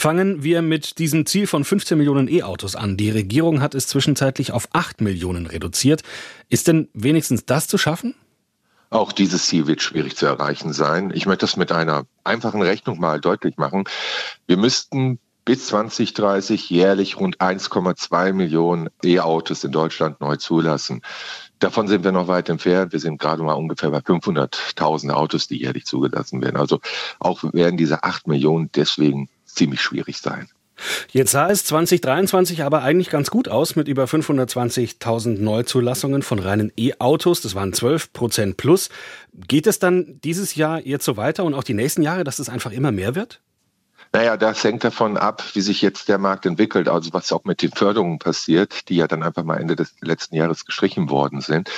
Fangen wir mit diesem Ziel von 15 Millionen E-Autos an. Die Regierung hat es zwischenzeitlich auf 8 Millionen reduziert. Ist denn wenigstens das zu schaffen? Auch dieses Ziel wird schwierig zu erreichen sein. Ich möchte das mit einer einfachen Rechnung mal deutlich machen. Wir müssten bis 2030 jährlich rund 1,2 Millionen E-Autos in Deutschland neu zulassen. Davon sind wir noch weit entfernt. Wir sind gerade mal ungefähr bei 500.000 Autos, die jährlich zugelassen werden. Also auch werden diese 8 Millionen deswegen ziemlich schwierig sein. Jetzt sah es 2023 aber eigentlich ganz gut aus mit über 520.000 Neuzulassungen von reinen E-Autos. Das waren 12 Prozent plus. Geht es dann dieses Jahr jetzt so weiter und auch die nächsten Jahre, dass es einfach immer mehr wird? Naja, das hängt davon ab, wie sich jetzt der Markt entwickelt, also was auch mit den Förderungen passiert, die ja dann einfach mal Ende des letzten Jahres gestrichen worden sind.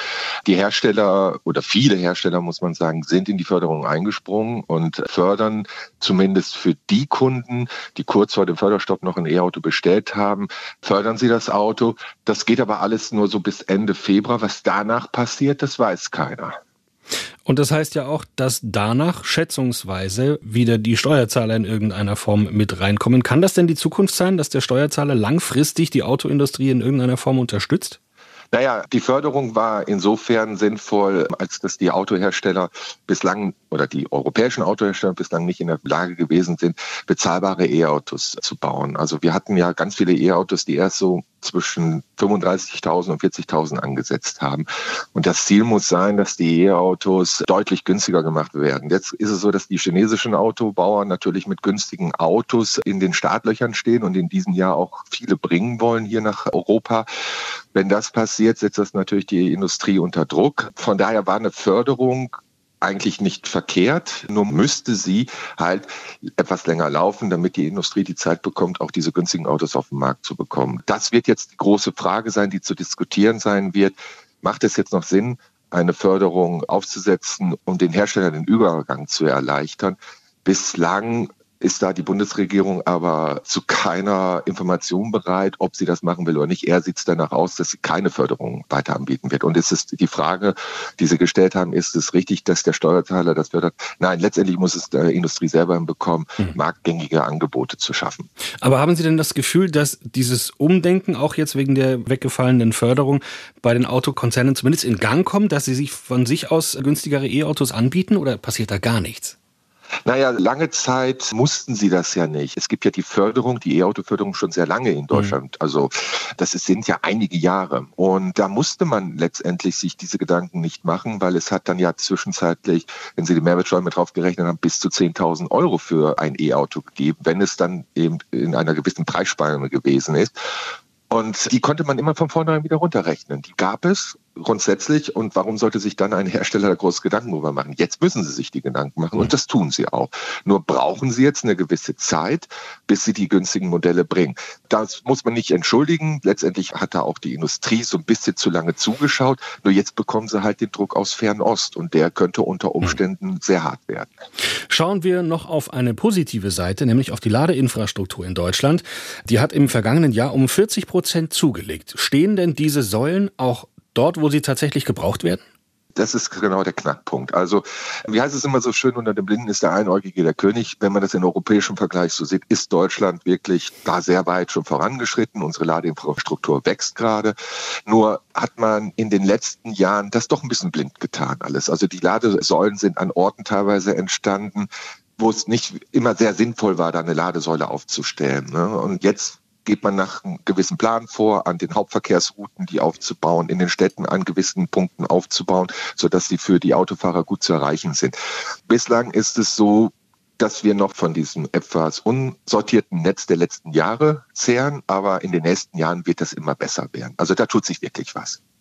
Die Hersteller oder viele Hersteller, muss man sagen, sind in die Förderung eingesprungen und fördern zumindest für die Kunden, die kurz vor dem Förderstopp noch ein E-Auto bestellt haben, fördern sie das Auto. Das geht aber alles nur so bis Ende Februar. Was danach passiert, das weiß keiner. Und das heißt ja auch, dass danach schätzungsweise wieder die Steuerzahler in irgendeiner Form mit reinkommen. Kann das denn die Zukunft sein, dass der Steuerzahler langfristig die Autoindustrie in irgendeiner Form unterstützt? Naja, die Förderung war insofern sinnvoll, als dass die Autohersteller bislang oder die europäischen Autohersteller bislang nicht in der Lage gewesen sind, bezahlbare E-Autos zu bauen. Also wir hatten ja ganz viele E-Autos, die erst so zwischen 35.000 und 40.000 angesetzt haben. Und das Ziel muss sein, dass die E-Autos deutlich günstiger gemacht werden. Jetzt ist es so, dass die chinesischen Autobauer natürlich mit günstigen Autos in den Startlöchern stehen und in diesem Jahr auch viele bringen wollen hier nach Europa. Wenn das passiert, setzt das natürlich die Industrie unter Druck. Von daher war eine Förderung eigentlich nicht verkehrt, nur müsste sie halt etwas länger laufen, damit die Industrie die Zeit bekommt, auch diese günstigen Autos auf den Markt zu bekommen. Das wird jetzt die große Frage sein, die zu diskutieren sein wird. Macht es jetzt noch Sinn, eine Förderung aufzusetzen, um den Herstellern den Übergang zu erleichtern? Bislang ist da die Bundesregierung aber zu keiner Information bereit, ob sie das machen will oder nicht. Er sieht es danach aus, dass sie keine Förderung weiter anbieten wird. Und es ist die Frage, die Sie gestellt haben, ist es richtig, dass der Steuerzahler das fördert? Nein, letztendlich muss es der Industrie selber hinbekommen, mhm. marktgängige Angebote zu schaffen. Aber haben Sie denn das Gefühl, dass dieses Umdenken auch jetzt wegen der weggefallenen Förderung bei den Autokonzernen zumindest in Gang kommt, dass sie sich von sich aus günstigere E-Autos anbieten oder passiert da gar nichts? Naja, lange Zeit mussten sie das ja nicht. Es gibt ja die Förderung, die E-Auto-Förderung schon sehr lange in Deutschland. Mhm. Also das sind ja einige Jahre. Und da musste man letztendlich sich diese Gedanken nicht machen, weil es hat dann ja zwischenzeitlich, wenn Sie die Mehrwertsteuer mit draufgerechnet haben, bis zu 10.000 Euro für ein E-Auto gegeben, wenn es dann eben in einer gewissen Preisspanne gewesen ist. Und die konnte man immer von vornherein wieder runterrechnen. Die gab es grundsätzlich. Und warum sollte sich dann ein Hersteller da groß Gedanken darüber machen? Jetzt müssen sie sich die Gedanken machen und das tun sie auch. Nur brauchen sie jetzt eine gewisse Zeit, bis sie die günstigen Modelle bringen. Das muss man nicht entschuldigen. Letztendlich hat da auch die Industrie so ein bisschen zu lange zugeschaut. Nur jetzt bekommen sie halt den Druck aus Fernost und der könnte unter Umständen sehr hart werden. Schauen wir noch auf eine positive Seite, nämlich auf die Ladeinfrastruktur in Deutschland. Die hat im vergangenen Jahr um 40 Prozent zugelegt. Stehen denn diese Säulen auch dort, wo sie tatsächlich gebraucht werden? Das ist genau der Knackpunkt. Also, wie heißt es immer so schön, unter den Blinden ist der Einäugige der König. Wenn man das in europäischem Vergleich so sieht, ist Deutschland wirklich da sehr weit schon vorangeschritten. Unsere Ladeinfrastruktur wächst gerade. Nur hat man in den letzten Jahren das doch ein bisschen blind getan alles. Also die Ladesäulen sind an Orten teilweise entstanden, wo es nicht immer sehr sinnvoll war, da eine Ladesäule aufzustellen. Ne? Und jetzt geht man nach einem gewissen Plan vor, an den Hauptverkehrsrouten die aufzubauen, in den Städten an gewissen Punkten aufzubauen, sodass sie für die Autofahrer gut zu erreichen sind. Bislang ist es so, dass wir noch von diesem etwas unsortierten Netz der letzten Jahre zehren, aber in den nächsten Jahren wird das immer besser werden. Also da tut sich wirklich was.